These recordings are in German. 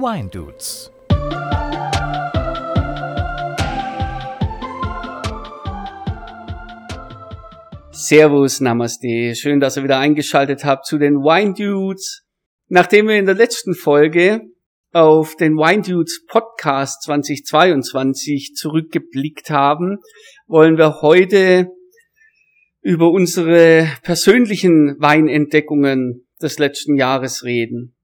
Wine Dudes. Servus, Namaste. Schön, dass ihr wieder eingeschaltet habt zu den Wine Dudes. Nachdem wir in der letzten Folge auf den Wine Dudes Podcast 2022 zurückgeblickt haben, wollen wir heute über unsere persönlichen Weinentdeckungen des letzten Jahres reden.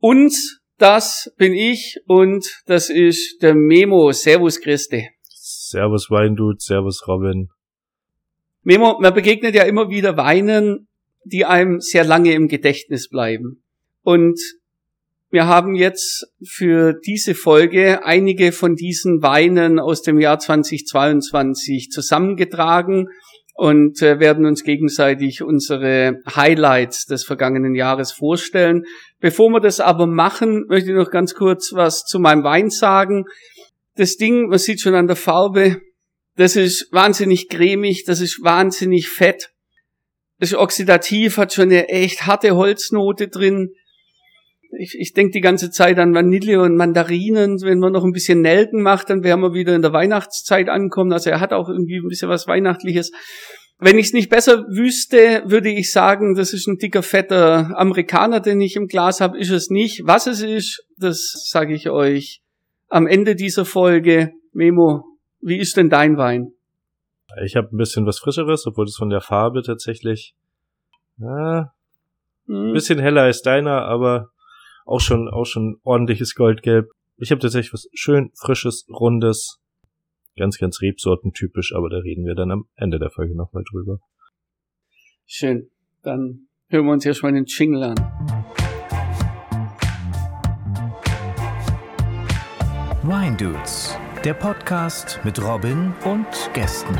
Und das bin ich und das ist der Memo. Servus Christi. Servus Weindude, Servus Robin. Memo, man begegnet ja immer wieder Weinen, die einem sehr lange im Gedächtnis bleiben. Und wir haben jetzt für diese Folge einige von diesen Weinen aus dem Jahr 2022 zusammengetragen und äh, werden uns gegenseitig unsere Highlights des vergangenen Jahres vorstellen. Bevor wir das aber machen, möchte ich noch ganz kurz was zu meinem Wein sagen. Das Ding, man sieht schon an der Farbe, das ist wahnsinnig cremig, das ist wahnsinnig fett. Das ist oxidativ, hat schon eine echt harte Holznote drin. Ich, ich denke die ganze Zeit an Vanille und Mandarinen. Wenn man noch ein bisschen Nelken macht, dann werden wir wieder in der Weihnachtszeit ankommen. Also er hat auch irgendwie ein bisschen was Weihnachtliches. Wenn ich es nicht besser wüsste, würde ich sagen, das ist ein dicker, fetter Amerikaner, den ich im Glas habe. Ist es nicht. Was es ist, das sage ich euch am Ende dieser Folge. Memo, wie ist denn dein Wein? Ich habe ein bisschen was Frischeres, obwohl es von der Farbe tatsächlich äh, ein bisschen heller als deiner, aber auch schon auch schon ordentliches Goldgelb. Ich habe tatsächlich was schön frisches, rundes, ganz ganz Rebsorten-typisch, aber da reden wir dann am Ende der Folge nochmal drüber. Schön. Dann hören wir uns erstmal den Jingle an. Wine Dudes, der Podcast mit Robin und Gästen.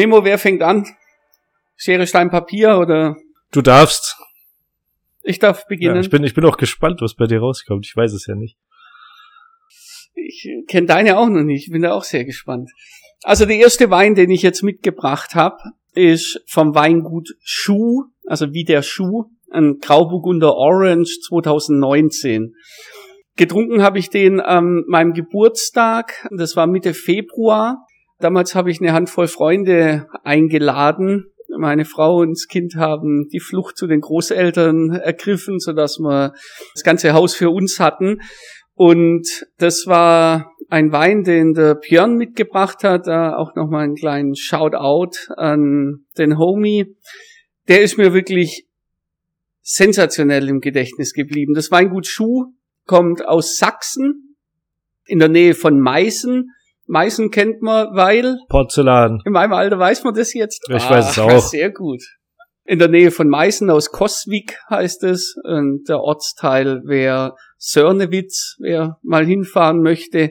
Memo, wer fängt an? Schere, Stein, Papier oder? Du darfst. Ich darf beginnen. Ja, ich bin ich bin auch gespannt, was bei dir rauskommt. Ich weiß es ja nicht. Ich kenne deine auch noch nicht. Ich bin da auch sehr gespannt. Also der erste Wein, den ich jetzt mitgebracht habe, ist vom Weingut Schuh, also wie der Schuh, ein Grauburgunder Orange 2019. Getrunken habe ich den an meinem Geburtstag, das war Mitte Februar. Damals habe ich eine Handvoll Freunde eingeladen. Meine Frau und das Kind haben die Flucht zu den Großeltern ergriffen, sodass wir das ganze Haus für uns hatten. Und das war ein Wein, den der Björn mitgebracht hat. Da auch nochmal einen kleinen Shoutout an den Homie. Der ist mir wirklich sensationell im Gedächtnis geblieben. Das Weingut Schuh kommt aus Sachsen, in der Nähe von Meißen. Meißen kennt man, weil Porzellan. in meinem Alter weiß man das jetzt. Ich weiß es Ah, auch. Sehr gut. In der Nähe von Meißen aus Koswig heißt es. Und der Ortsteil wäre Sörnewitz, wer mal hinfahren möchte.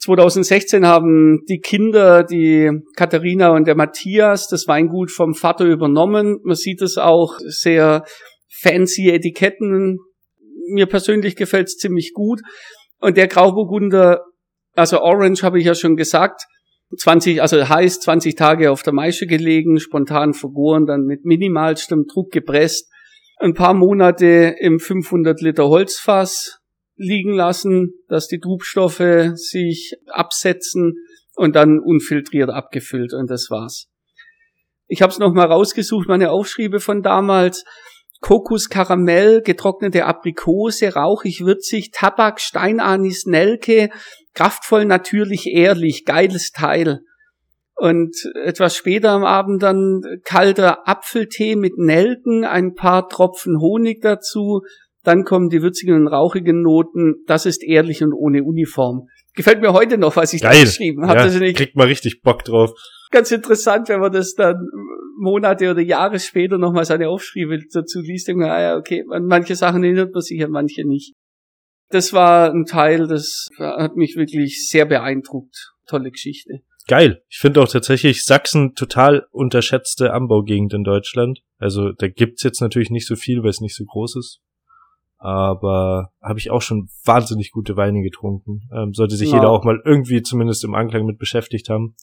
2016 haben die Kinder, die Katharina und der Matthias, das Weingut vom Vater übernommen. Man sieht es auch sehr fancy Etiketten. Mir persönlich gefällt es ziemlich gut. Und der Grauburgunder, also Orange habe ich ja schon gesagt, 20, also heiß, 20 Tage auf der Maische gelegen, spontan vergoren, dann mit minimalstem Druck gepresst, ein paar Monate im 500 Liter Holzfass liegen lassen, dass die Trubstoffe sich absetzen und dann unfiltriert abgefüllt und das war's. Ich habe es nochmal rausgesucht, meine Aufschriebe von damals. Kokos, Karamell, getrocknete Aprikose, rauchig, würzig, Tabak, Steinanis, Nelke, kraftvoll, natürlich, ehrlich, geiles Teil. Und etwas später am Abend dann kalter Apfeltee mit Nelken, ein paar Tropfen Honig dazu, dann kommen die würzigen und rauchigen Noten. Das ist ehrlich und ohne Uniform. Gefällt mir heute noch, was ich da Geil. geschrieben habe. Ja, das ist nicht kriegt mal richtig Bock drauf. ganz interessant, wenn man das dann Monate oder Jahre später nochmal seine Aufschriebe dazu liest. Denkt man, ah ja, okay, an manche Sachen erinnert man sich, an manche nicht. Das war ein Teil, das hat mich wirklich sehr beeindruckt. Tolle Geschichte. Geil. Ich finde auch tatsächlich Sachsen total unterschätzte Anbaugegend in Deutschland. Also da gibt's jetzt natürlich nicht so viel, weil es nicht so groß ist. aber habe ich auch schon wahnsinnig gute Weine getrunken. Ähm, sollte sich ja. jeder auch mal irgendwie zumindest im Anklang mit beschäftigt haben.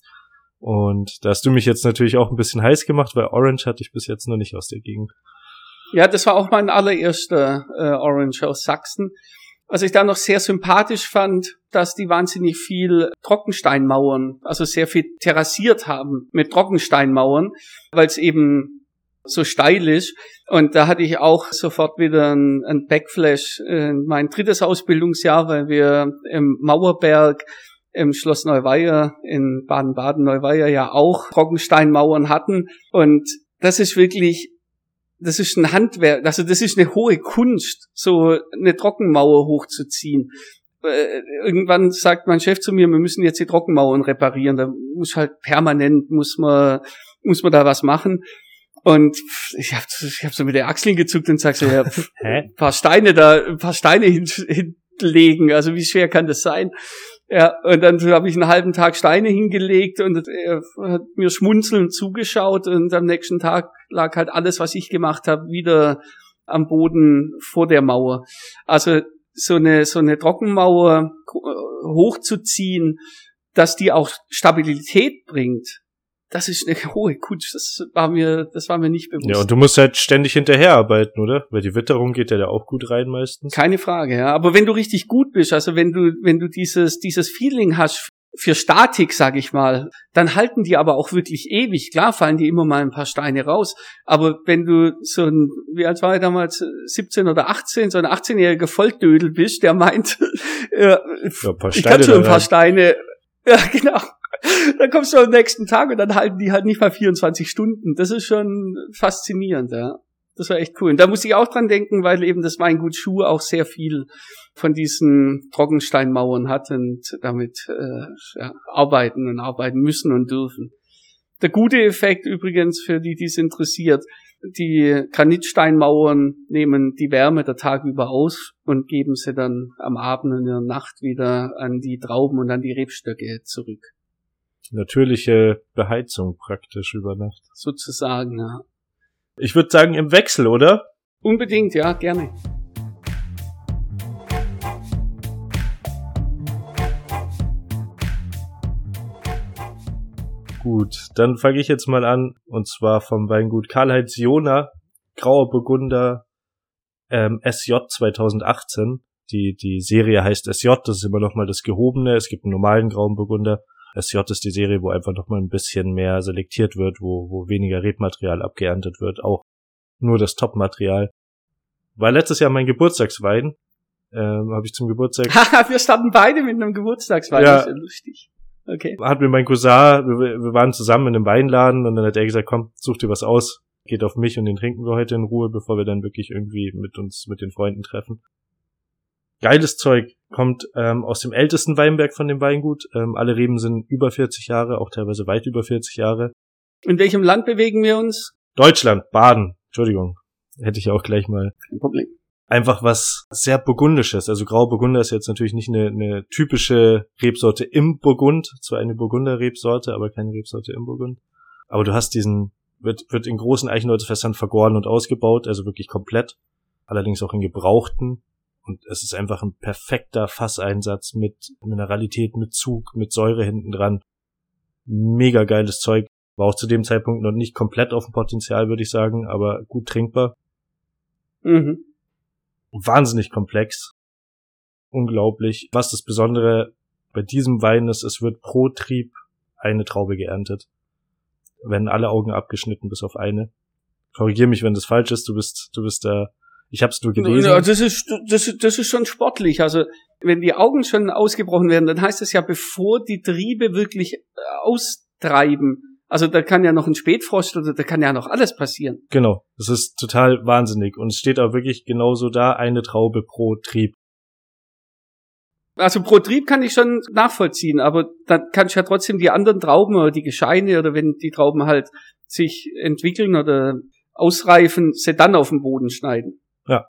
Und da hast du mich jetzt natürlich auch ein bisschen heiß gemacht, weil Orange hatte ich bis jetzt noch nicht aus der Gegend. Ja, das war auch mein allererster äh, Orange aus Sachsen. Was ich da noch sehr sympathisch fand, dass die wahnsinnig viel Trockensteinmauern, also sehr viel terrassiert haben mit Trockensteinmauern, weil es eben so steil ist. Und da hatte ich auch sofort wieder ein, Backflash in mein drittes Ausbildungsjahr, weil wir im Mauerberg im Schloss Neuweier in Baden-Baden Neuweier ja auch Trockensteinmauern hatten. Und das ist wirklich das ist ein Handwerk, also das ist eine hohe Kunst, so eine Trockenmauer hochzuziehen. Äh, irgendwann sagt mein Chef zu mir, wir müssen jetzt die Trockenmauern reparieren. Da muss halt permanent, muss man, muss man da was machen. Und ich habe ich hab so mit der Achseln gezuckt und sag so, ja, ein paar Steine da, ein paar Steine hin, hinlegen. Also wie schwer kann das sein? Ja, und dann habe ich einen halben Tag Steine hingelegt und er hat mir schmunzelnd zugeschaut und am nächsten Tag lag halt alles, was ich gemacht habe, wieder am Boden vor der Mauer. Also so eine, so eine Trockenmauer äh, hochzuziehen, dass die auch Stabilität bringt, das ist eine hohe Kunst. Das war mir, das war mir nicht bewusst. Ja, und du musst halt ständig hinterherarbeiten, oder? Weil die Witterung geht ja da auch gut rein meistens. Keine Frage, ja. Aber wenn du richtig gut bist, also wenn du, wenn du dieses, dieses Feeling hast für Statik, sag ich mal, dann halten die aber auch wirklich ewig. Klar fallen die immer mal ein paar Steine raus. Aber wenn du so ein, wie alt war ich damals, 17 oder 18, so ein 18-jähriger Volldödel bist, der meint, ja, ich kann schon ein paar Steine, ja, genau dann kommst du am nächsten Tag und dann halten die halt nicht mal 24 Stunden. Das ist schon faszinierend, ja. Das war echt cool. Und da muss ich auch dran denken, weil eben das Weingut Schuh auch sehr viel von diesen Trockensteinmauern hat und damit äh, ja, arbeiten und arbeiten müssen und dürfen. Der gute Effekt übrigens für die, die es interessiert, die Granitsteinmauern nehmen die Wärme der Tag über aus und geben sie dann am Abend und in der Nacht wieder an die Trauben und an die Rebstöcke zurück natürliche Beheizung praktisch über Nacht. Sozusagen, ja. Ich würde sagen im Wechsel, oder? Unbedingt, ja, gerne. Gut, dann fange ich jetzt mal an und zwar vom Weingut Karl-Heinz Jona, Grauer Burgunder ähm, SJ 2018. Die, die Serie heißt SJ, das ist immer noch mal das Gehobene. Es gibt einen normalen Grauen Burgunder SJ ist die Serie, wo einfach noch mal ein bisschen mehr selektiert wird, wo, wo weniger Rebmaterial abgeerntet wird, auch nur das Top-Material. War letztes Jahr mein Geburtstagswein, ähm, habe ich zum Geburtstag. wir standen beide mit einem Geburtstagswein, ja, das ist ja lustig. Okay. Hat mir mein Cousin, wir, wir waren zusammen in einem Weinladen und dann hat er gesagt, komm, such dir was aus, geht auf mich und den trinken wir heute in Ruhe, bevor wir dann wirklich irgendwie mit uns, mit den Freunden treffen geiles Zeug. Kommt ähm, aus dem ältesten Weinberg von dem Weingut. Ähm, alle Reben sind über 40 Jahre, auch teilweise weit über 40 Jahre. In welchem Land bewegen wir uns? Deutschland, Baden. Entschuldigung. Hätte ich auch gleich mal. Kein Problem. Einfach was sehr Burgundisches. Also Grauburgunder ist jetzt natürlich nicht eine, eine typische Rebsorte im Burgund. Zwar eine Burgunder-Rebsorte, aber keine Rebsorte im Burgund. Aber du hast diesen, wird, wird in großen Eichenholzfässern vergoren und ausgebaut, also wirklich komplett. Allerdings auch in gebrauchten und es ist einfach ein perfekter Fasseinsatz mit Mineralität, mit Zug, mit Säure hinten dran. Mega geiles Zeug. War auch zu dem Zeitpunkt noch nicht komplett auf dem Potenzial, würde ich sagen, aber gut trinkbar. Mhm. Wahnsinnig komplex. Unglaublich. Was das Besondere bei diesem Wein ist, es wird pro Trieb eine Traube geerntet. Werden alle Augen abgeschnitten bis auf eine. Korrigier mich, wenn das falsch ist. Du bist, du bist da ich habe es nur gelesen. Ja, das ist das, das ist schon sportlich. Also wenn die Augen schon ausgebrochen werden, dann heißt es ja, bevor die Triebe wirklich äh, austreiben. Also da kann ja noch ein Spätfrost oder da kann ja noch alles passieren. Genau, das ist total wahnsinnig und es steht auch wirklich genauso da eine Traube pro Trieb. Also pro Trieb kann ich schon nachvollziehen, aber dann kann ich ja trotzdem die anderen Trauben oder die Gescheine oder wenn die Trauben halt sich entwickeln oder ausreifen, sie dann auf den Boden schneiden. Ja.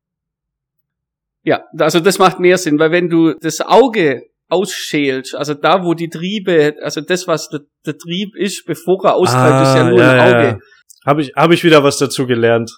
Ja, also das macht mehr Sinn, weil wenn du das Auge ausschälst, also da, wo die Triebe, also das, was der, der Trieb ist, bevor er austreibt, ah, ist ja nur ja, ein Auge. Ja. Habe ich, hab ich wieder was dazu gelernt.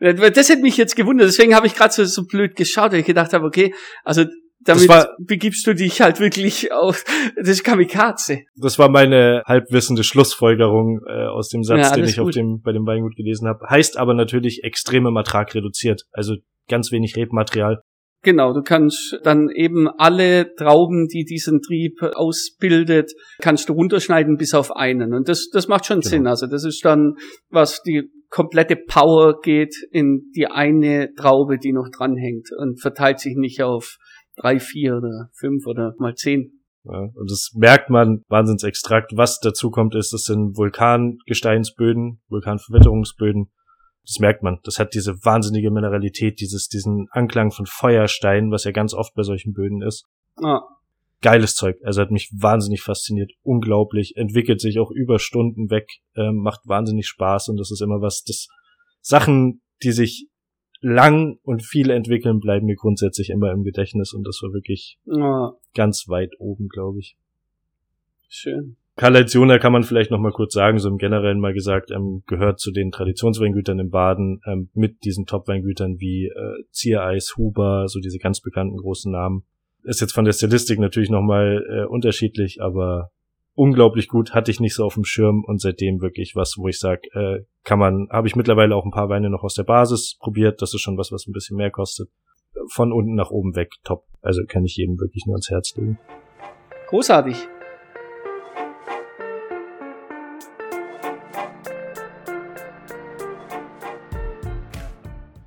Das hätte mich jetzt gewundert, deswegen habe ich gerade so, so blöd geschaut, weil ich gedacht habe, okay, also damit war, begibst du dich halt wirklich auf das Kamikaze. Das war meine halbwissende Schlussfolgerung äh, aus dem Satz, ja, den ich gut. auf dem bei dem Weingut gelesen habe. Heißt aber natürlich extremem Ertrag reduziert, also ganz wenig Rebmaterial. Genau, du kannst dann eben alle Trauben, die diesen Trieb ausbildet, kannst du runterschneiden bis auf einen. Und das, das macht schon genau. Sinn. Also das ist dann, was die komplette Power geht in die eine Traube, die noch dranhängt und verteilt sich nicht auf drei, vier oder fünf oder mal zehn. Ja, und das merkt man, Wahnsinnsextrakt. Was dazu kommt, ist, das sind Vulkangesteinsböden, Vulkanverwitterungsböden. Das merkt man. Das hat diese wahnsinnige Mineralität, dieses, diesen Anklang von Feuerstein, was ja ganz oft bei solchen Böden ist. Ah. Geiles Zeug. Also hat mich wahnsinnig fasziniert. Unglaublich. Entwickelt sich auch über Stunden weg. Ähm, macht wahnsinnig Spaß und das ist immer was, das Sachen, die sich lang und viel entwickeln, bleiben mir grundsätzlich immer im Gedächtnis und das war wirklich oh. ganz weit oben, glaube ich. Schön. Karl-Heinz kann man vielleicht noch mal kurz sagen, so im Generellen mal gesagt, ähm, gehört zu den Traditionsweingütern im Baden ähm, mit diesen Top-Weingütern wie äh, Ziereis, Huber, so diese ganz bekannten großen Namen. Ist jetzt von der Stilistik natürlich noch mal äh, unterschiedlich, aber unglaublich gut, hatte ich nicht so auf dem Schirm und seitdem wirklich was, wo ich sage, äh, kann man, habe ich mittlerweile auch ein paar Weine noch aus der Basis probiert, das ist schon was, was ein bisschen mehr kostet. Von unten nach oben weg, top. Also kann ich jedem wirklich nur ans Herz legen. Großartig.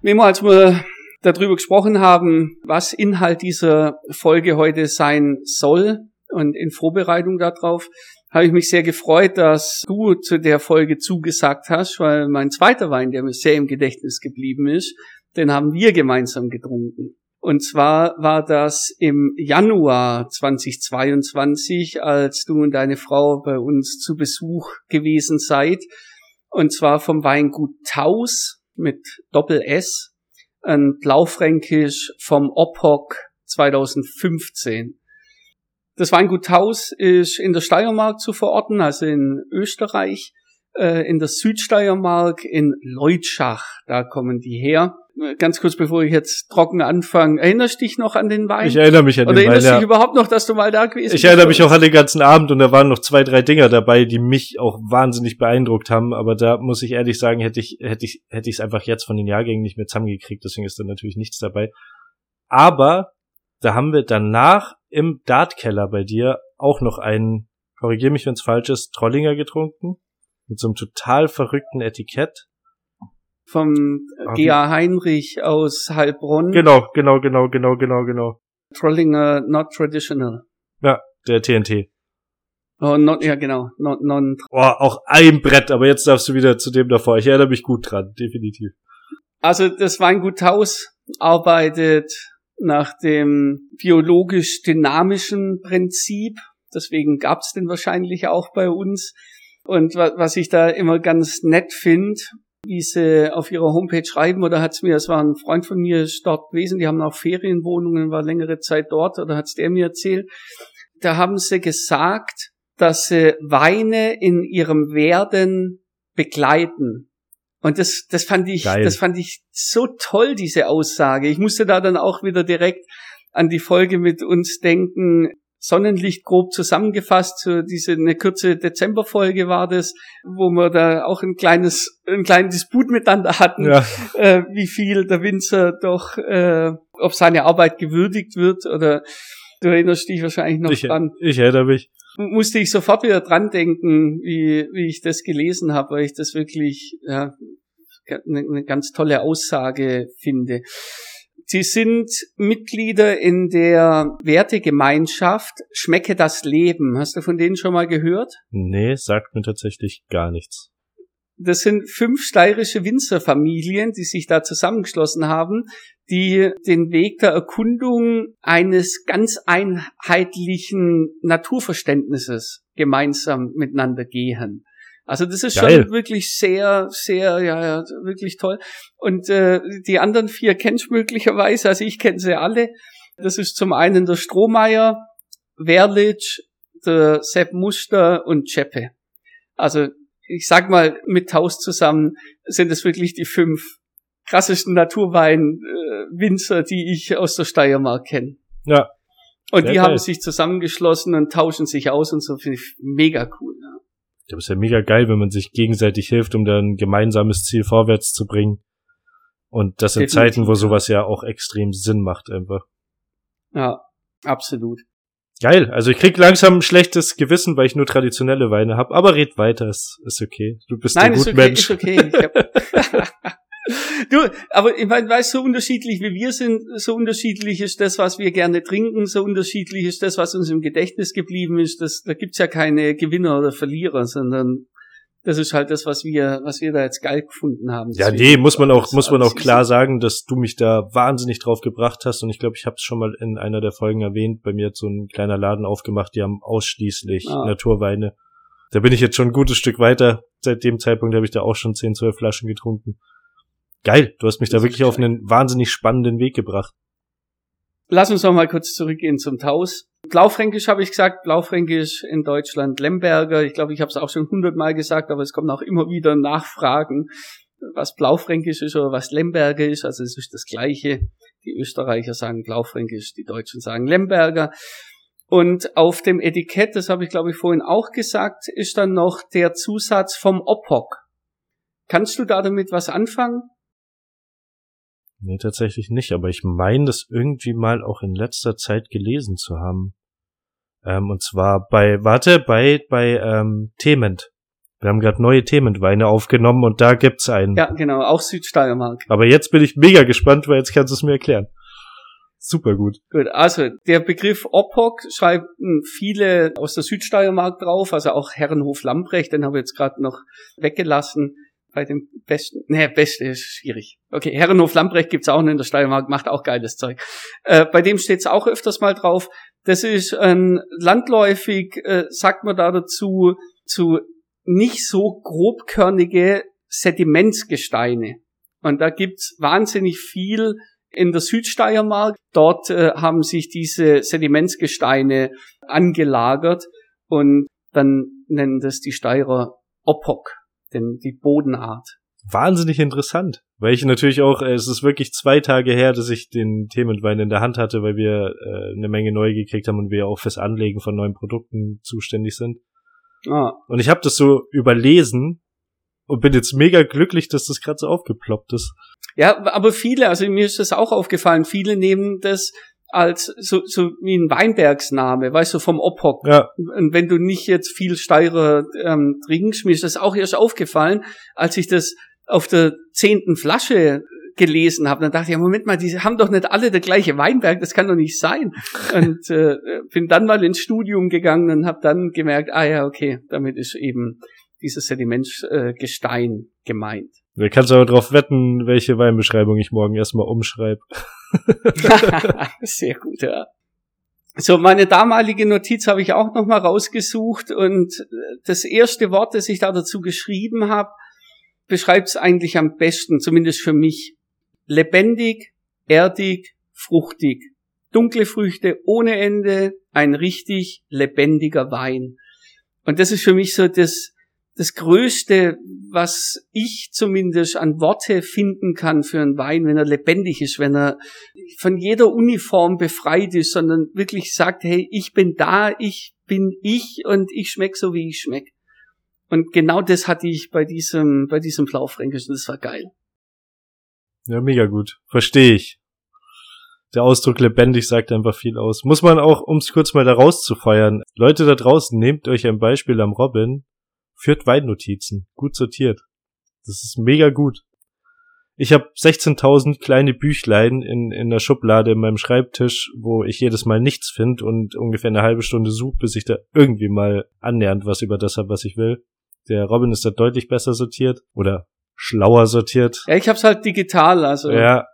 Memo, als wir darüber gesprochen haben, was Inhalt dieser Folge heute sein soll, und in Vorbereitung darauf habe ich mich sehr gefreut, dass du zu der Folge zugesagt hast, weil mein zweiter Wein, der mir sehr im Gedächtnis geblieben ist, den haben wir gemeinsam getrunken. Und zwar war das im Januar 2022, als du und deine Frau bei uns zu Besuch gewesen seid. Und zwar vom Weingut Taus mit Doppel S, ein Blaufränkisch vom Opok 2015. Das Weingut Haus ist in der Steiermark zu verorten, also in Österreich, äh, in der Südsteiermark, in Leutschach, da kommen die her. Ganz kurz, bevor ich jetzt trocken anfange, erinnerst du dich noch an den Wein? Ich erinnere mich an Oder den Wein. Oder erinnerst du dich überhaupt noch, dass du mal da gewesen bist? Ich erinnere mich auch an den ganzen Abend und da waren noch zwei, drei Dinger dabei, die mich auch wahnsinnig beeindruckt haben. Aber da muss ich ehrlich sagen, hätte ich, hätte ich, hätte ich es einfach jetzt von den Jahrgängen nicht mehr zusammengekriegt, deswegen ist da natürlich nichts dabei. Aber da haben wir danach im Dartkeller bei dir auch noch einen, korrigier mich, wenn es falsch ist, Trollinger getrunken. Mit so einem total verrückten Etikett. Vom ah, G.A. Heinrich aus Heilbronn. Genau, genau, genau, genau, genau, genau. Trollinger Not Traditional. Ja, der TNT. Oh, not, ja, genau. Not, non oh, auch ein Brett, aber jetzt darfst du wieder zu dem davor. Ich erinnere mich gut dran, definitiv. Also das Weingut Haus arbeitet nach dem biologisch dynamischen Prinzip. Deswegen gab's den wahrscheinlich auch bei uns. Und was ich da immer ganz nett finde, wie sie auf ihrer Homepage schreiben, oder hat's mir, es war ein Freund von mir dort gewesen, die haben auch Ferienwohnungen, war längere Zeit dort, oder hat's der mir erzählt. Da haben sie gesagt, dass sie Weine in ihrem Werden begleiten. Und das, das fand ich, Geil. das fand ich so toll, diese Aussage. Ich musste da dann auch wieder direkt an die Folge mit uns denken. Sonnenlicht grob zusammengefasst, so diese eine kurze Dezemberfolge war das, wo wir da auch ein kleines, einen kleinen Disput miteinander hatten, ja. äh, wie viel der Winzer doch, äh, ob seine Arbeit gewürdigt wird oder du erinnerst dich wahrscheinlich noch ich, dran. Ich erinnere mich musste ich sofort wieder dran denken, wie, wie ich das gelesen habe, weil ich das wirklich ja, eine ganz tolle Aussage finde. Sie sind Mitglieder in der Wertegemeinschaft Schmecke das Leben. Hast du von denen schon mal gehört? Nee, sagt mir tatsächlich gar nichts. Das sind fünf steirische Winzerfamilien, die sich da zusammengeschlossen haben, die den Weg der Erkundung eines ganz einheitlichen Naturverständnisses gemeinsam miteinander gehen. Also das ist Geil. schon wirklich sehr, sehr, ja, ja, wirklich toll. Und äh, die anderen vier kennst du möglicherweise, also ich kenne sie alle. Das ist zum einen der Strohmeier, Werlitsch, der Sepp Muster und Cheppe. Also ich sag mal, mit Taus zusammen sind es wirklich die fünf krassesten Naturwein-Winzer, äh, die ich aus der Steiermark kenne. Ja. Und die geil. haben sich zusammengeschlossen und tauschen sich aus und so finde ich mega cool. Ja. Das ist ja mega geil, wenn man sich gegenseitig hilft, um dann ein gemeinsames Ziel vorwärts zu bringen. Und das in Definitiv. Zeiten, wo sowas ja auch extrem Sinn macht einfach. Ja, absolut. Geil. Also ich krieg langsam ein schlechtes Gewissen, weil ich nur traditionelle Weine habe. Aber red weiter, ist, ist okay. Du bist Nein, ein gut okay, Mensch. Ist okay. du, aber ich meine, weißt so unterschiedlich wie wir sind, so unterschiedlich ist das, was wir gerne trinken, so unterschiedlich ist das, was uns im Gedächtnis geblieben ist. Das, da gibt's ja keine Gewinner oder Verlierer, sondern das ist halt das, was wir, was wir da jetzt geil gefunden haben. Ja, nee, muss man auch, muss man auch klar sagen, dass du mich da wahnsinnig drauf gebracht hast und ich glaube, ich habe es schon mal in einer der Folgen erwähnt. Bei mir hat so ein kleiner Laden aufgemacht, die haben ausschließlich ah. Naturweine. Da bin ich jetzt schon ein gutes Stück weiter. Seit dem Zeitpunkt habe ich da auch schon 10, 12 Flaschen getrunken. Geil, du hast mich da wirklich auf einen wahnsinnig spannenden Weg gebracht. Lass uns noch mal kurz zurückgehen zum Taus. Blaufränkisch habe ich gesagt, Blaufränkisch in Deutschland Lemberger. Ich glaube, ich habe es auch schon hundertmal gesagt, aber es kommen auch immer wieder Nachfragen, was Blaufränkisch ist oder was Lemberger ist. Also es ist das Gleiche. Die Österreicher sagen Blaufränkisch, die Deutschen sagen Lemberger. Und auf dem Etikett, das habe ich glaube ich vorhin auch gesagt, ist dann noch der Zusatz vom Opok. Kannst du da damit was anfangen? Nee, tatsächlich nicht, aber ich meine das irgendwie mal auch in letzter Zeit gelesen zu haben. Ähm, und zwar bei, warte, bei, bei ähm, Thement. Wir haben gerade neue Thementweine aufgenommen und da gibt's einen. Ja, genau, auch Südsteiermark. Aber jetzt bin ich mega gespannt, weil jetzt kannst du es mir erklären. Super gut. Gut, also der Begriff Opok schreiben viele aus der Südsteiermark drauf, also auch Herrenhof Lamprecht, den habe ich jetzt gerade noch weggelassen bei dem besten, ne, beste ist schwierig. Okay, Herrenhof Lambrecht gibt's auch in der Steiermark, macht auch geiles Zeug. Äh, bei dem steht's auch öfters mal drauf. Das ist ein landläufig, äh, sagt man da dazu, zu nicht so grobkörnige Sedimentsgesteine. Und da gibt's wahnsinnig viel in der Südsteiermark. Dort äh, haben sich diese Sedimentsgesteine angelagert und dann nennen das die Steirer Opok denn die Bodenart. Wahnsinnig interessant, weil ich natürlich auch, äh, es ist wirklich zwei Tage her, dass ich den Themenwein in der Hand hatte, weil wir äh, eine Menge neu gekriegt haben und wir auch fürs Anlegen von neuen Produkten zuständig sind. Ah. Und ich habe das so überlesen und bin jetzt mega glücklich, dass das gerade so aufgeploppt ist. Ja, aber viele, also mir ist das auch aufgefallen, viele nehmen das als so, so wie ein Weinbergsname, weißt du, vom Ophock. Ja. Und wenn du nicht jetzt viel Steirer ähm, trinkst, mir ist das auch erst aufgefallen, als ich das auf der zehnten Flasche gelesen habe, dann dachte ich, Moment mal, die haben doch nicht alle der gleiche Weinberg, das kann doch nicht sein. Und äh, bin dann mal ins Studium gegangen und habe dann gemerkt, ah ja, okay, damit ist eben dieses Sedimentgestein äh, gemeint. Du kannst aber darauf wetten, welche Weinbeschreibung ich morgen erstmal umschreibe. Sehr gut, ja. So, meine damalige Notiz habe ich auch nochmal rausgesucht und das erste Wort, das ich da dazu geschrieben habe, beschreibt es eigentlich am besten, zumindest für mich. Lebendig, erdig, fruchtig. Dunkle Früchte ohne Ende, ein richtig lebendiger Wein. Und das ist für mich so das, das Größte, was ich zumindest an Worte finden kann für einen Wein, wenn er lebendig ist, wenn er von jeder Uniform befreit ist, sondern wirklich sagt, hey, ich bin da, ich bin ich und ich schmeck so, wie ich schmeck. Und genau das hatte ich bei diesem, bei diesem Blaufränkischen, das war geil. Ja, mega gut. Verstehe ich. Der Ausdruck lebendig sagt einfach viel aus. Muss man auch, um es kurz mal da rauszufeuern. Leute da draußen, nehmt euch ein Beispiel am Robin Führt Weinnotizen. Gut sortiert. Das ist mega gut. Ich habe 16.000 kleine Büchlein in, in der Schublade in meinem Schreibtisch, wo ich jedes Mal nichts finde und ungefähr eine halbe Stunde suche, bis ich da irgendwie mal annähernd was über das habe, was ich will. Der Robin ist da deutlich besser sortiert oder schlauer sortiert. Ja, ich hab's halt digital, also. Ja.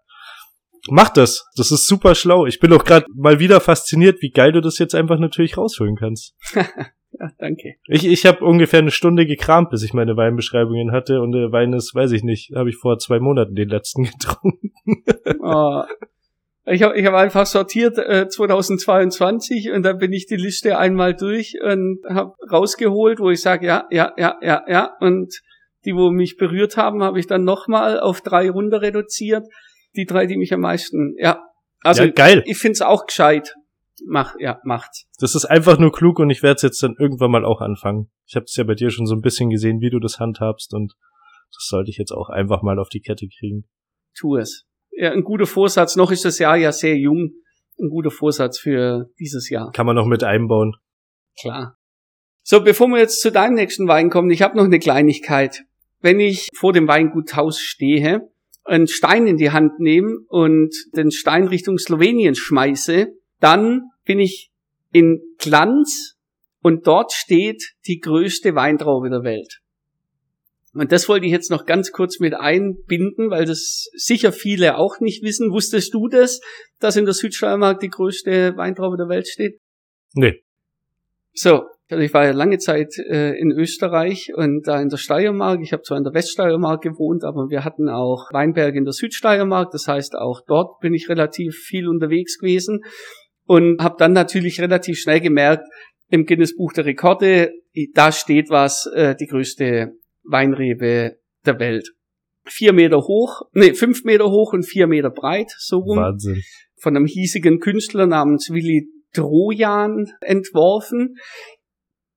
Mach das. Das ist super schlau. Ich bin auch gerade mal wieder fasziniert, wie geil du das jetzt einfach natürlich rausholen kannst. Ja, danke. Ich, ich habe ungefähr eine Stunde gekramt, bis ich meine Weinbeschreibungen hatte und der Wein ist, weiß ich nicht, habe ich vor zwei Monaten den letzten getrunken. Oh. Ich habe ich hab einfach sortiert äh, 2022 und dann bin ich die Liste einmal durch und habe rausgeholt, wo ich sage, ja, ja, ja, ja, ja und Die, wo mich berührt haben, habe ich dann nochmal auf drei runter reduziert. Die drei, die mich am meisten, ja. Also ja, geil. ich finde es auch gescheit. Mach, ja, macht's. Das ist einfach nur klug und ich werde es jetzt dann irgendwann mal auch anfangen. Ich habe es ja bei dir schon so ein bisschen gesehen, wie du das handhabst und das sollte ich jetzt auch einfach mal auf die Kette kriegen. Tu es. Ja, ein guter Vorsatz. Noch ist das Jahr ja sehr jung. Ein guter Vorsatz für dieses Jahr. Kann man noch mit einbauen. Klar. So, bevor wir jetzt zu deinem nächsten Wein kommen, ich habe noch eine Kleinigkeit. Wenn ich vor dem Weinguthaus stehe, einen Stein in die Hand nehme und den Stein Richtung Slowenien schmeiße, dann bin ich in Glanz und dort steht die größte Weintraube der Welt. Und das wollte ich jetzt noch ganz kurz mit einbinden, weil das sicher viele auch nicht wissen. Wusstest du das, dass in der Südsteiermark die größte Weintraube der Welt steht? Nee. So, also ich war ja lange Zeit äh, in Österreich und da in der Steiermark. Ich habe zwar in der Weststeiermark gewohnt, aber wir hatten auch Weinberge in der Südsteiermark. Das heißt, auch dort bin ich relativ viel unterwegs gewesen und habe dann natürlich relativ schnell gemerkt, im Guinness Buch der Rekorde, da steht was, äh, die größte Weinrebe der Welt. Vier Meter hoch, nee, fünf Meter hoch und vier Meter breit, so rum. Wahnsinn. Von einem hiesigen Künstler namens Willi Trojan entworfen.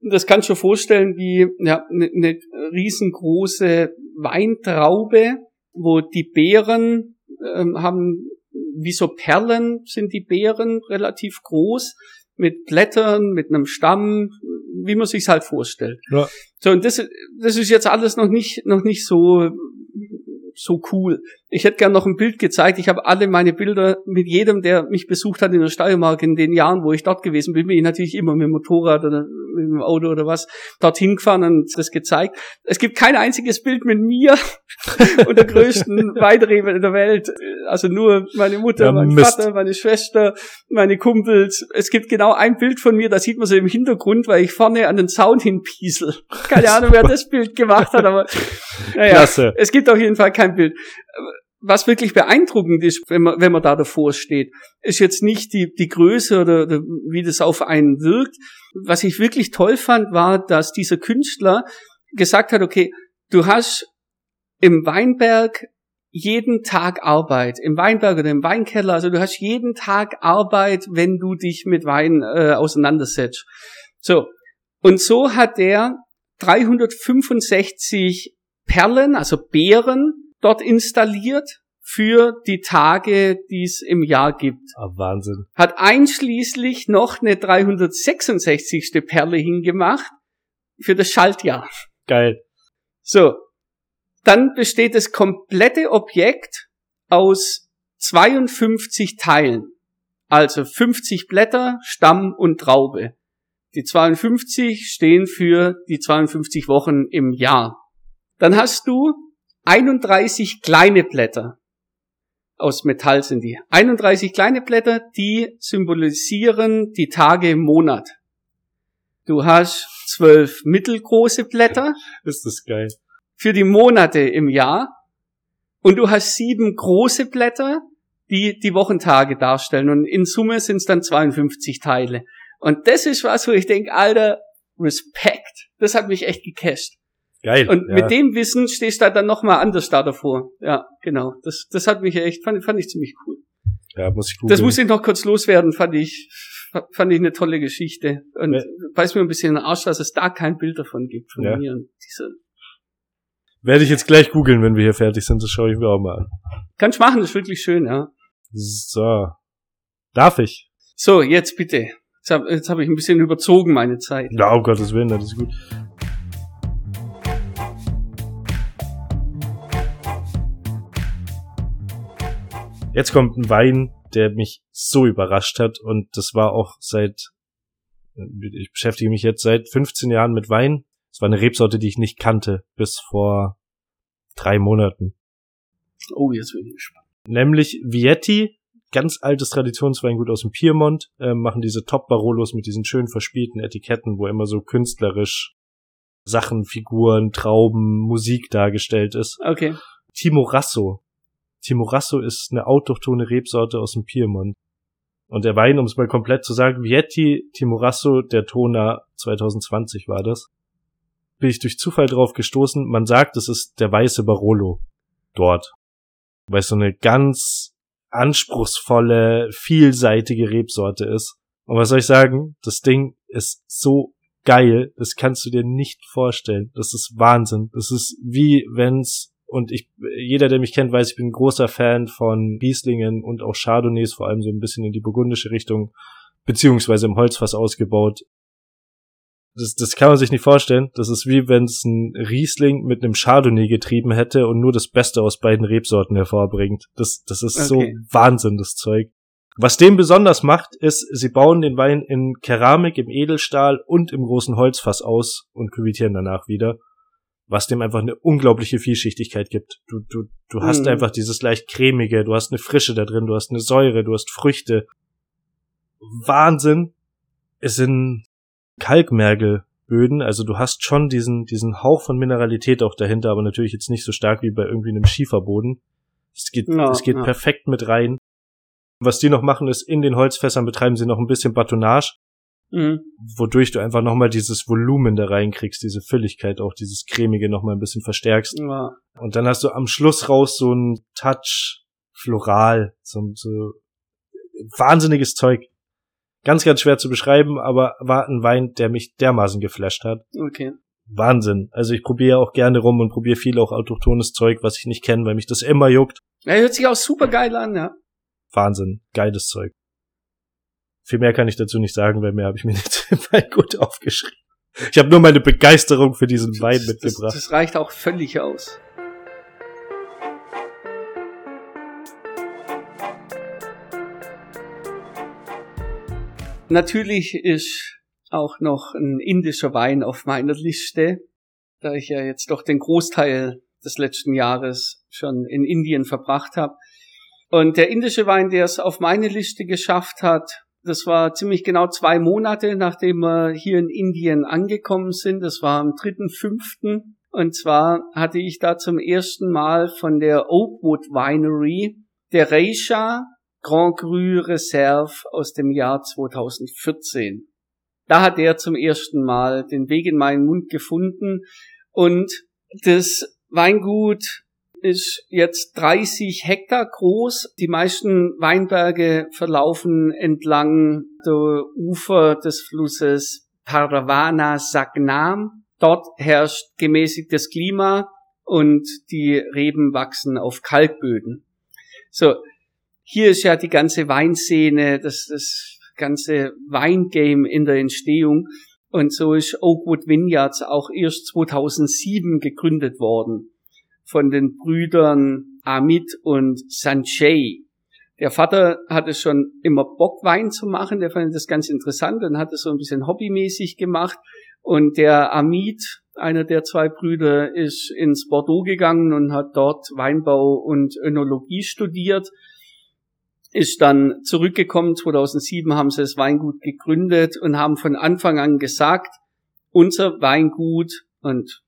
Das kannst du dir vorstellen wie ja, eine ne riesengroße Weintraube, wo die Beeren ähm, haben wie so Perlen sind die Beeren relativ groß mit Blättern, mit einem Stamm, wie man sich's halt vorstellt. Ja. So und das, das ist jetzt alles noch nicht noch nicht so so cool. Ich hätte gern noch ein Bild gezeigt. Ich habe alle meine Bilder mit jedem, der mich besucht hat in der Steiermark in den Jahren, wo ich dort gewesen bin, bin ich natürlich immer mit dem Motorrad oder mit dem Auto oder was dorthin gefahren und das gezeigt. Es gibt kein einziges Bild mit mir und der größten Weinrebe der Welt. Also nur meine Mutter, ja, mein Mist. Vater, meine Schwester, meine Kumpels. Es gibt genau ein Bild von mir, da sieht man so im Hintergrund, weil ich vorne an den Zaun hinpiesel. Keine Ahnung, wer das Bild gemacht hat, aber naja, Klasse. es gibt auf jeden Fall kein Bild was wirklich beeindruckend ist, wenn man, wenn man da davor steht, ist jetzt nicht die, die Größe oder, oder wie das auf einen wirkt. Was ich wirklich toll fand, war, dass dieser Künstler gesagt hat, okay, du hast im Weinberg jeden Tag Arbeit, im Weinberg oder im Weinkeller, also du hast jeden Tag Arbeit, wenn du dich mit Wein äh, auseinandersetzt. So. Und so hat er 365 Perlen, also Beeren, dort installiert für die Tage, die es im Jahr gibt. Ah, Wahnsinn. Hat einschließlich noch eine 366. Perle hingemacht für das Schaltjahr. Geil. So. Dann besteht das komplette Objekt aus 52 Teilen. Also 50 Blätter, Stamm und Traube. Die 52 stehen für die 52 Wochen im Jahr. Dann hast du 31 kleine Blätter. Aus Metall sind die. 31 kleine Blätter, die symbolisieren die Tage im Monat. Du hast zwölf mittelgroße Blätter. Ist das geil. Für die Monate im Jahr. Und du hast sieben große Blätter, die die Wochentage darstellen. Und in Summe sind es dann 52 Teile. Und das ist was, wo ich denke, Alter, Respekt. Das hat mich echt gecasht. Geil. Und ja. mit dem Wissen stehst du dann nochmal anders da davor. Ja, genau. Das, das hat mich echt, fand, fand ich ziemlich cool. Ja, muss ich googeln. Das muss ich noch kurz loswerden, fand ich, fand ich eine tolle Geschichte. Und ja. weiß mir ein bisschen aus, dass es da kein Bild davon gibt von ja. mir. Und diese Werde ich jetzt gleich googeln, wenn wir hier fertig sind, das schaue ich mir auch mal an. Kannst machen, das ist wirklich schön, ja. So. Darf ich? So, jetzt bitte. Jetzt habe hab ich ein bisschen überzogen, meine Zeit. Ja, um Gottes Willen, das ist gut. Jetzt kommt ein Wein, der mich so überrascht hat und das war auch seit, ich beschäftige mich jetzt seit 15 Jahren mit Wein. Es war eine Rebsorte, die ich nicht kannte bis vor drei Monaten. Oh, jetzt bin ich gespannt. Nämlich Vietti, ganz altes Traditionsweingut aus dem Piemont, äh, machen diese Top Barolos mit diesen schön verspielten Etiketten, wo immer so künstlerisch Sachen, Figuren, Trauben, Musik dargestellt ist. Okay. Timorasso Timorasso ist eine autochtone Rebsorte aus dem Piemont. Und der Wein, um es mal komplett zu sagen, Vietti Timorasso der Tona 2020 war das. bin ich durch Zufall drauf gestoßen. Man sagt, es ist der weiße Barolo dort. Weil es so eine ganz anspruchsvolle, vielseitige Rebsorte ist. Und was soll ich sagen? Das Ding ist so geil. Das kannst du dir nicht vorstellen. Das ist Wahnsinn. Das ist wie wenn's und ich, jeder, der mich kennt, weiß, ich bin ein großer Fan von Rieslingen und auch Chardonnays, vor allem so ein bisschen in die burgundische Richtung, beziehungsweise im Holzfass ausgebaut. Das, das kann man sich nicht vorstellen. Das ist wie wenn es ein Riesling mit einem Chardonnay getrieben hätte und nur das Beste aus beiden Rebsorten hervorbringt. Das, das ist okay. so Wahnsinn, das Zeug. Was dem besonders macht, ist, sie bauen den Wein in Keramik, im Edelstahl und im großen Holzfass aus und küvitieren danach wieder was dem einfach eine unglaubliche Vielschichtigkeit gibt. Du, du, du hast mhm. einfach dieses leicht cremige, du hast eine Frische da drin, du hast eine Säure, du hast Früchte. Wahnsinn. Es sind Kalkmergelböden, also du hast schon diesen, diesen Hauch von Mineralität auch dahinter, aber natürlich jetzt nicht so stark wie bei irgendwie einem Schieferboden. Es geht, ja, es geht ja. perfekt mit rein. Was die noch machen, ist, in den Holzfässern betreiben sie noch ein bisschen Batonage. Mhm. Wodurch du einfach nochmal dieses Volumen da reinkriegst, diese Fülligkeit, auch dieses cremige nochmal ein bisschen verstärkst. Ja. Und dann hast du am Schluss raus so ein Touch floral, so, so wahnsinniges Zeug. Ganz, ganz schwer zu beschreiben, aber war ein Wein, der mich dermaßen geflasht hat. Okay. Wahnsinn. Also ich probiere auch gerne rum und probiere viel auch autochthones Zeug, was ich nicht kenne, weil mich das immer juckt. Ja, hört sich auch super geil an, ja. Wahnsinn. Geiles Zeug. Viel mehr kann ich dazu nicht sagen, weil mehr habe ich mir nicht Wein gut aufgeschrieben. Ich habe nur meine Begeisterung für diesen Wein das, mitgebracht. Das, das reicht auch völlig aus. Natürlich ist auch noch ein indischer Wein auf meiner Liste, da ich ja jetzt doch den Großteil des letzten Jahres schon in Indien verbracht habe. Und der indische Wein, der es auf meine Liste geschafft hat, das war ziemlich genau zwei Monate, nachdem wir hier in Indien angekommen sind. Das war am 3.5. Und zwar hatte ich da zum ersten Mal von der Oakwood Winery der Reisha Grand Cru Reserve aus dem Jahr 2014. Da hat er zum ersten Mal den Weg in meinen Mund gefunden und das Weingut ist jetzt 30 Hektar groß. Die meisten Weinberge verlaufen entlang der Ufer des Flusses Paravana Sagnam. Dort herrscht gemäßigtes Klima und die Reben wachsen auf Kalkböden. So, hier ist ja die ganze Weinszene, das, das ganze Weingame in der Entstehung. Und so ist Oakwood Vineyards auch erst 2007 gegründet worden von den Brüdern Amit und Sanjay. Der Vater hatte schon immer Bock, Wein zu machen. Der fand das ganz interessant und hat es so ein bisschen hobbymäßig gemacht. Und der Amit, einer der zwei Brüder, ist ins Bordeaux gegangen und hat dort Weinbau und Önologie studiert. Ist dann zurückgekommen. 2007 haben sie das Weingut gegründet und haben von Anfang an gesagt, unser Weingut und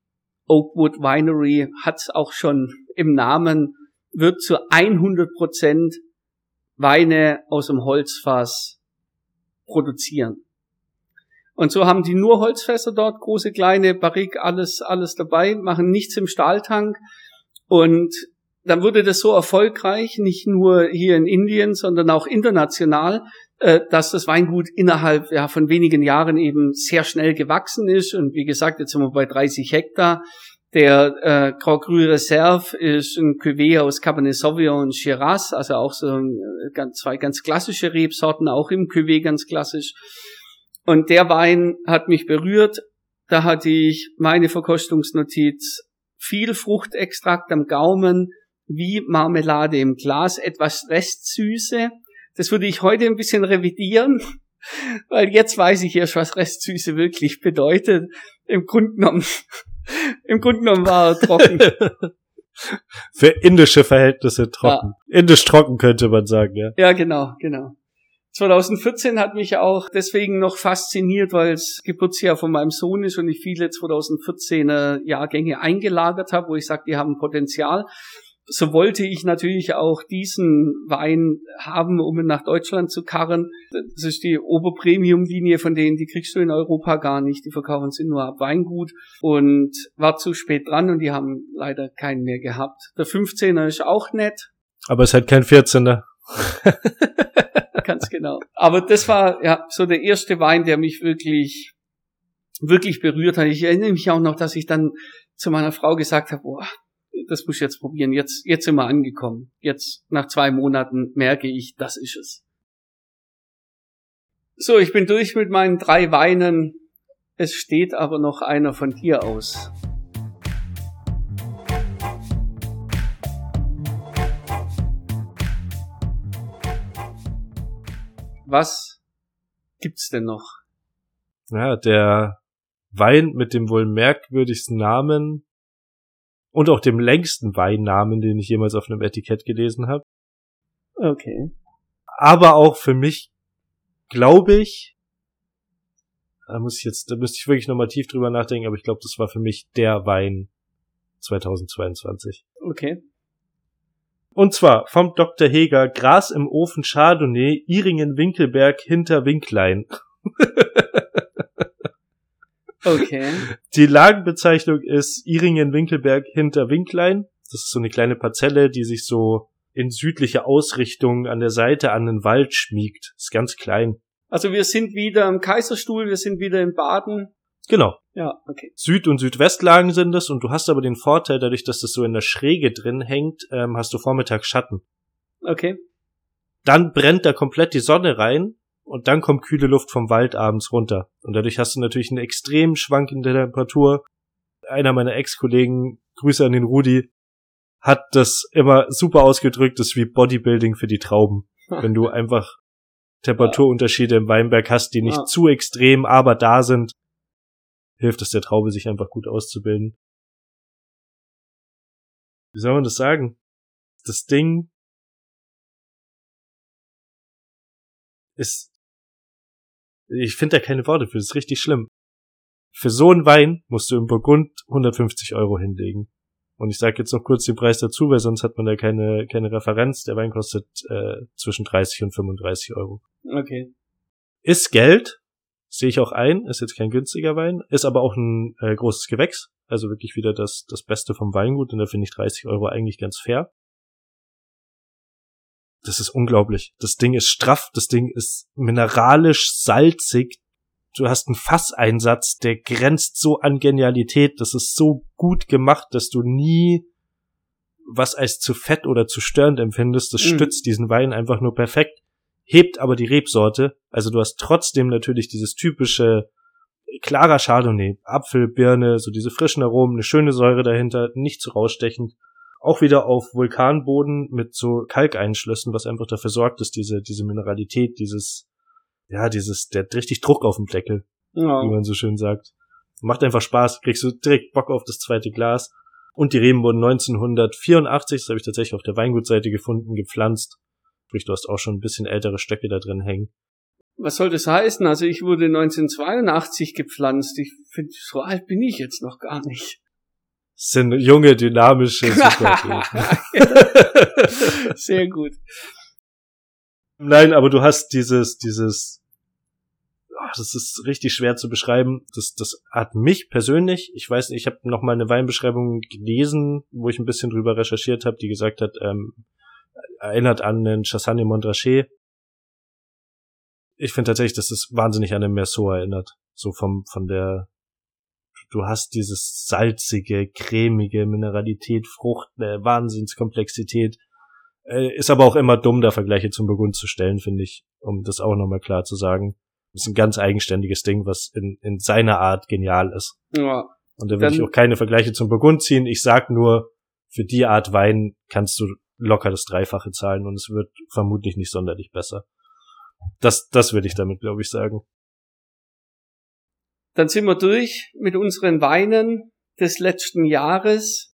Oakwood Winery hat auch schon im Namen, wird zu 100 Prozent Weine aus dem Holzfass produzieren. Und so haben die nur Holzfässer dort, große, kleine, Barrique, alles, alles dabei, machen nichts im Stahltank. Und dann wurde das so erfolgreich, nicht nur hier in Indien, sondern auch international, dass das Weingut innerhalb ja, von wenigen Jahren eben sehr schnell gewachsen ist. Und wie gesagt, jetzt sind wir bei 30 Hektar. Der äh, Grand Cru Reserve ist ein Cuvée aus Cabernet Sauvignon und Shiraz, also auch so äh, ganz, zwei ganz klassische Rebsorten, auch im Cuvée ganz klassisch. Und der Wein hat mich berührt. Da hatte ich meine Verkostungsnotiz viel Fruchtextrakt am Gaumen, wie Marmelade im Glas, etwas Restsüße. Das würde ich heute ein bisschen revidieren, weil jetzt weiß ich erst, was Restsüße wirklich bedeutet. Im Grunde genommen, im Grunde genommen war er trocken. Für indische Verhältnisse trocken. Ja. Indisch trocken könnte man sagen, ja. Ja, genau, genau. 2014 hat mich auch deswegen noch fasziniert, weil es Geburtsjahr von meinem Sohn ist und ich viele 2014er Jahrgänge eingelagert habe, wo ich sage, die haben Potenzial. So wollte ich natürlich auch diesen Wein haben, um ihn nach Deutschland zu karren. Das ist die Oberpremium-Linie, von denen die kriegst du in Europa gar nicht. Die verkaufen sie nur ab Weingut und war zu spät dran und die haben leider keinen mehr gehabt. Der 15er ist auch nett. Aber es halt kein 14er. Ganz genau. Aber das war ja so der erste Wein, der mich wirklich, wirklich berührt hat. Ich erinnere mich auch noch, dass ich dann zu meiner Frau gesagt habe, boah, das muss ich jetzt probieren. Jetzt, jetzt sind wir angekommen. Jetzt, nach zwei Monaten, merke ich, das ist es. So, ich bin durch mit meinen drei Weinen. Es steht aber noch einer von dir aus. Was gibt's denn noch? Ja, der Wein mit dem wohl merkwürdigsten Namen und auch dem längsten Weinnamen, den ich jemals auf einem Etikett gelesen habe. Okay. Aber auch für mich, glaube ich, da muss ich jetzt, da müsste ich wirklich nochmal tief drüber nachdenken, aber ich glaube, das war für mich der Wein 2022. Okay. Und zwar vom Dr. Heger Gras im Ofen Chardonnay, Iringen Winkelberg hinter Winklein. Okay. Die Lagenbezeichnung ist Iringen-Winkelberg hinter Winklein. Das ist so eine kleine Parzelle, die sich so in südliche Ausrichtung an der Seite an den Wald schmiegt. Ist ganz klein. Also wir sind wieder im Kaiserstuhl, wir sind wieder in Baden. Genau. Ja, okay. Süd- und Südwestlagen sind es und du hast aber den Vorteil, dadurch, dass das so in der Schräge drin hängt, ähm, hast du Vormittag Schatten. Okay. Dann brennt da komplett die Sonne rein und dann kommt kühle Luft vom Wald abends runter. Und dadurch hast du natürlich eine extrem schwankende Temperatur. Einer meiner Ex-Kollegen, Grüße an den Rudi, hat das immer super ausgedrückt, das ist wie Bodybuilding für die Trauben. Wenn du einfach Temperaturunterschiede im Weinberg hast, die nicht Ja. zu extrem, aber da sind, hilft es der Traube, sich einfach gut auszubilden. Wie soll man das sagen? Das Ding ist ich finde da keine Worte für, das ist richtig schlimm. Für so einen Wein musst du im Burgund 150 Euro hinlegen. Und ich sage jetzt noch kurz den Preis dazu, weil sonst hat man da keine, keine Referenz. Der Wein kostet äh, zwischen 30 und 35 Euro. Okay. Ist Geld, sehe ich auch ein, ist jetzt kein günstiger Wein, ist aber auch ein äh, großes Gewächs. Also wirklich wieder das, das Beste vom Weingut und da finde ich 30 Euro eigentlich ganz fair. Das ist unglaublich. Das Ding ist straff, das Ding ist mineralisch salzig. Du hast einen Fasseinsatz, der grenzt so an Genialität. Das ist so gut gemacht, dass du nie was als zu fett oder zu störend empfindest. Das Mhm. stützt diesen Wein einfach nur perfekt, hebt aber die Rebsorte. Also du hast trotzdem natürlich dieses typische klarer Chardonnay, Apfel, Birne, so diese frischen Aromen, eine schöne Säure dahinter, nicht zu rausstechend auch wieder auf Vulkanboden mit so Kalkeinschlüssen, was einfach dafür sorgt, dass diese, diese Mineralität, dieses, ja, dieses, der hat richtig Druck auf dem Deckel, Ja. wie man so schön sagt. Macht einfach Spaß, kriegst du direkt Bock auf das zweite Glas. Und die Reben wurden 1984, das habe ich tatsächlich auf der Weingutseite gefunden, gepflanzt. Sprich, du hast auch schon ein bisschen ältere Stöcke da drin hängen. Was soll das heißen? Also ich wurde 1982 gepflanzt. Ich finde, so alt bin ich jetzt noch gar nicht. Sind junge, dynamische Superathleten. Sehr gut. Nein, aber du hast dieses, dieses, ah, das ist richtig schwer zu beschreiben. Das, das hat mich persönlich, ich weiß nicht, ich habe noch mal eine Weinbeschreibung gelesen, wo ich ein bisschen drüber recherchiert habe, die gesagt hat, ähm, erinnert an den Chassagne Montrachet. Ich finde tatsächlich, dass das wahnsinnig an den Merceau erinnert. So vom, von der, du hast dieses salzige, cremige Mineralität, Frucht, äh, Wahnsinnskomplexität. Äh, ist aber auch immer dumm, da Vergleiche zum Burgund zu stellen, finde ich, um das auch nochmal klar zu sagen. Das ist ein ganz eigenständiges Ding, was in, in seiner Art genial ist. Ja. Und da will Dann- ich auch keine Vergleiche zum Burgund ziehen. Ich sag nur, für die Art Wein kannst du locker das Dreifache zahlen und es wird vermutlich nicht sonderlich besser. Das, das würde ich damit, glaube ich, sagen. Dann sind wir durch mit unseren Weinen des letzten Jahres.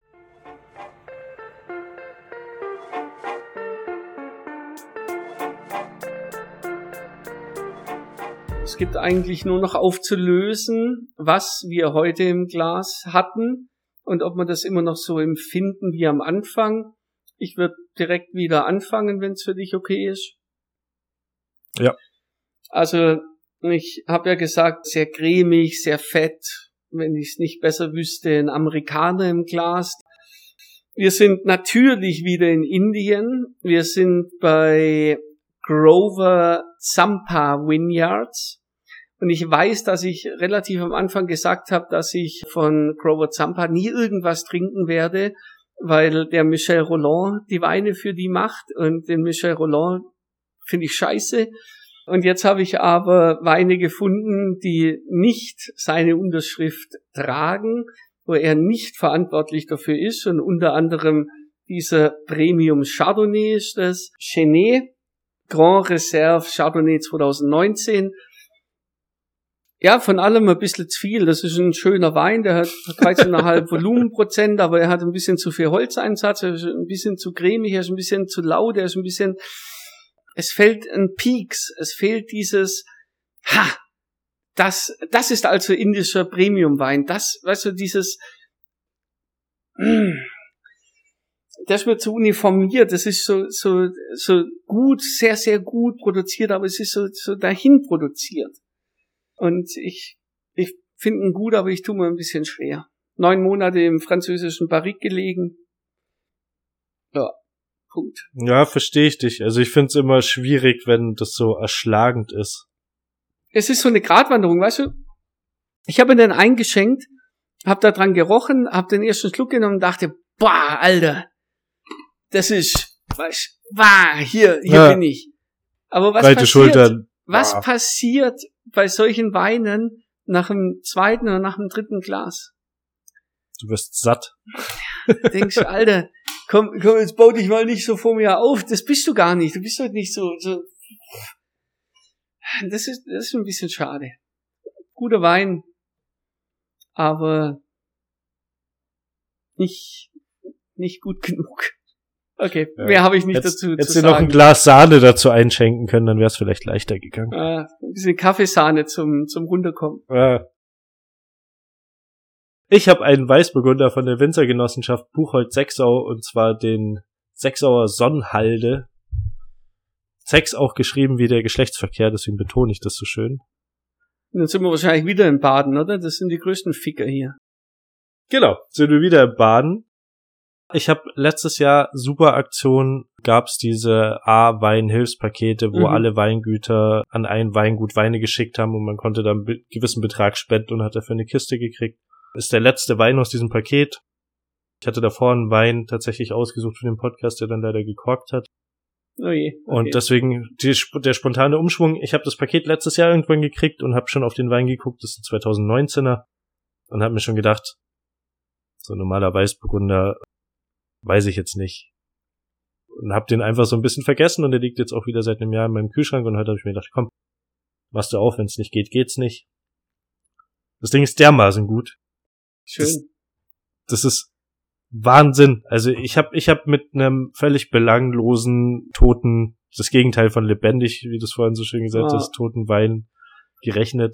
Es gibt eigentlich nur noch aufzulösen, was wir heute im Glas hatten und ob wir das immer noch so empfinden wie am Anfang Ich würde direkt wieder anfangen, wenn es für dich okay ist. Ja. Also ich habe ja gesagt, sehr cremig, sehr fett. Wenn ich es nicht besser wüsste, ein Amerikaner im Glas. Wir sind natürlich wieder in Indien. Wir sind bei Grover Zampa Vineyards. Und ich weiß, dass ich relativ am Anfang gesagt habe, dass ich von Grover Zampa nie irgendwas trinken werde, weil der Michel Roland die Weine für die macht und den Michel Roland finde ich scheiße. Und jetzt habe ich aber Weine gefunden, die nicht seine Unterschrift tragen, wo er nicht verantwortlich dafür ist und unter anderem dieser Premium Chardonnay ist das, Chenet, Grand Reserve Chardonnay 2019. Ja, von allem ein bisschen zu viel. Das ist ein schöner Wein, der hat 13,5 Volumenprozent, aber er hat ein bisschen zu viel Holzeinsatz, er ist ein bisschen zu cremig, er ist ein bisschen zu laut, er ist ein bisschen es fehlt ein Peaks, es fehlt dieses, ha, das, das ist also indischer Premium-Wein, das, weißt du, dieses, mm, das wird so uniformiert, das ist so, so, so gut, sehr, sehr gut produziert, aber es ist so, so dahin produziert. Und ich, ich finde ihn gut, aber ich tue mir ein bisschen schwer. Neun Monate im französischen Barrique gelegen. Ja, Punkt. Ja, verstehe ich dich. Also ich finde es immer schwierig, wenn das so erschlagend ist. Es ist so eine Gratwanderung, weißt du? Ich habe ihn dann eingeschenkt, hab da dran gerochen, hab den ersten Schluck genommen und dachte, boah, Alter, das ist, weißt, wow, hier, hier ja. bin ich. Aber was Breite passiert? Schultern. Was wow. passiert bei solchen Weinen nach dem zweiten oder nach dem dritten Glas? Du wirst satt. Denkst, Alter, komm, komm, jetzt bau dich mal nicht so vor mir auf. Das bist du gar nicht. Du bist doch nicht so, so. Das ist, das ist ein bisschen schade. Guter Wein, aber nicht, nicht gut genug. Okay, ja, mehr habe ich nicht jetzt, dazu Hättest du noch ein Glas Sahne dazu einschenken können, dann wäre es vielleicht leichter gegangen. Ah, ein bisschen Kaffeesahne zum, zum Runterkommen. Ja. Ich habe einen Weißburgunder von der Winzergenossenschaft Buchholz Sechsau und zwar den Sechsauer Sonnhalde. Sex auch geschrieben wie der Geschlechtsverkehr, deswegen betone ich das so schön. Dann sind wir wahrscheinlich wieder in Baden, oder? Das sind die größten Ficker hier. Genau, sind wir wieder in Baden. Ich habe letztes Jahr super Aktion gab's diese A-Wein-Hilfspakete, wo mhm. alle Weingüter an ein Weingut Weine geschickt haben und man konnte dann einen gewissen Betrag spenden und hat dafür eine Kiste gekriegt ist der letzte Wein aus diesem Paket. Ich hatte davor einen Wein tatsächlich ausgesucht für den Podcast, der dann leider gekorkt hat. Oh je, okay. Und deswegen die, der spontane Umschwung. Ich habe das Paket letztes Jahr irgendwann gekriegt und habe schon auf den Wein geguckt. Das ist ein 2019er und habe mir schon gedacht, so normaler Weißburgunder weiß ich jetzt nicht. Und habe den einfach so ein bisschen vergessen und der liegt jetzt auch wieder seit einem Jahr in meinem Kühlschrank und heute habe ich mir gedacht, komm, machst du auf, wenn es nicht geht, geht's nicht. Das Ding ist dermaßen gut. Schön. Das, das ist Wahnsinn. Also ich habe ich hab mit einem völlig belanglosen, toten, das Gegenteil von lebendig, wie du es vorhin so schön gesagt ah. hast, toten Wein gerechnet.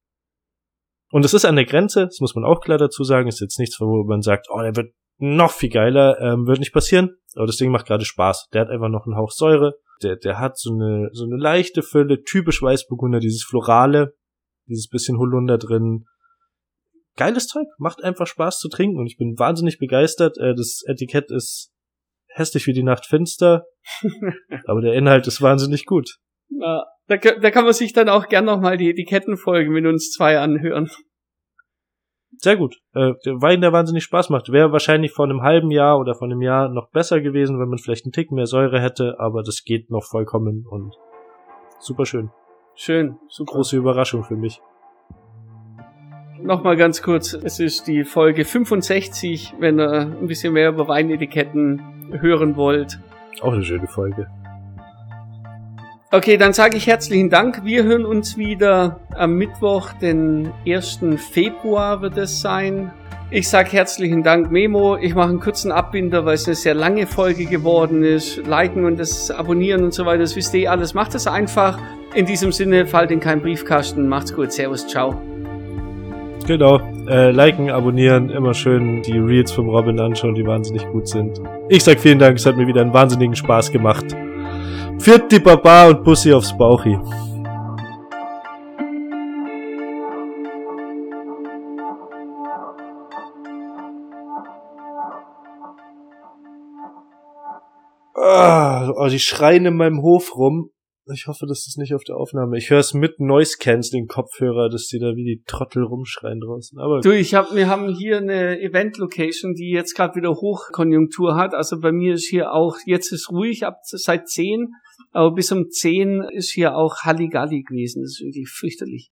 Und es ist an der Grenze, das muss man auch klar dazu sagen, ist jetzt nichts, wo man sagt, oh, der wird noch viel geiler, ähm, wird nicht passieren. Aber das Ding macht gerade Spaß. Der hat einfach noch einen Hauch Säure. Der, der hat so eine, so eine leichte Fülle, typisch Weißburgunder, dieses Florale, dieses bisschen Holunder drin, geiles Zeug, macht einfach Spaß zu trinken und ich bin wahnsinnig begeistert. Äh, das Etikett ist hässlich wie die Nacht finster, aber der Inhalt ist wahnsinnig gut. Ja, da, da kann man sich dann auch gern nochmal die Etikettenfolgen mit uns zwei anhören. Sehr gut. Äh, der Wein, der wahnsinnig Spaß macht. Wäre wahrscheinlich vor einem halben Jahr oder vor einem Jahr noch besser gewesen, wenn man vielleicht einen Tick mehr Säure hätte, aber das geht noch vollkommen und super schön. Schön, super. Große Überraschung für mich. Nochmal ganz kurz, es ist die Folge 65, wenn ihr ein bisschen mehr über Weinetiketten hören wollt. Auch eine schöne Folge. Okay, dann sage ich herzlichen Dank. Wir hören uns wieder am Mittwoch, den 1. Februar wird es sein. Ich sage herzlichen Dank, Memo. Ich mache einen kurzen Abbinder, weil es eine sehr lange Folge geworden ist. Liken und das Abonnieren und so weiter, das wisst ihr alles. Macht es einfach. In diesem Sinne, fallt in keinen Briefkasten. Macht's gut. Servus, ciao. Genau. Äh, liken, abonnieren, immer schön die Reels vom Robin anschauen, die wahnsinnig gut sind. Ich sag vielen Dank, es hat mir wieder einen wahnsinnigen Spaß gemacht. Viert die Baba und Bussi aufs Bauchi. Ah, oh, die schreien in meinem Hof rum. Ich hoffe, das ist nicht auf der Aufnahme. Ich höre es mit Noise Canceling Kopfhörer, dass die da wie die Trottel rumschreien draußen. Aber du, ich hab, wir haben hier eine Event Location, die jetzt gerade wieder Hochkonjunktur hat. Also bei mir ist hier auch jetzt ist ruhig ab seit zehn, aber bis um zehn ist hier auch Halligalli gewesen. Das ist wirklich fürchterlich.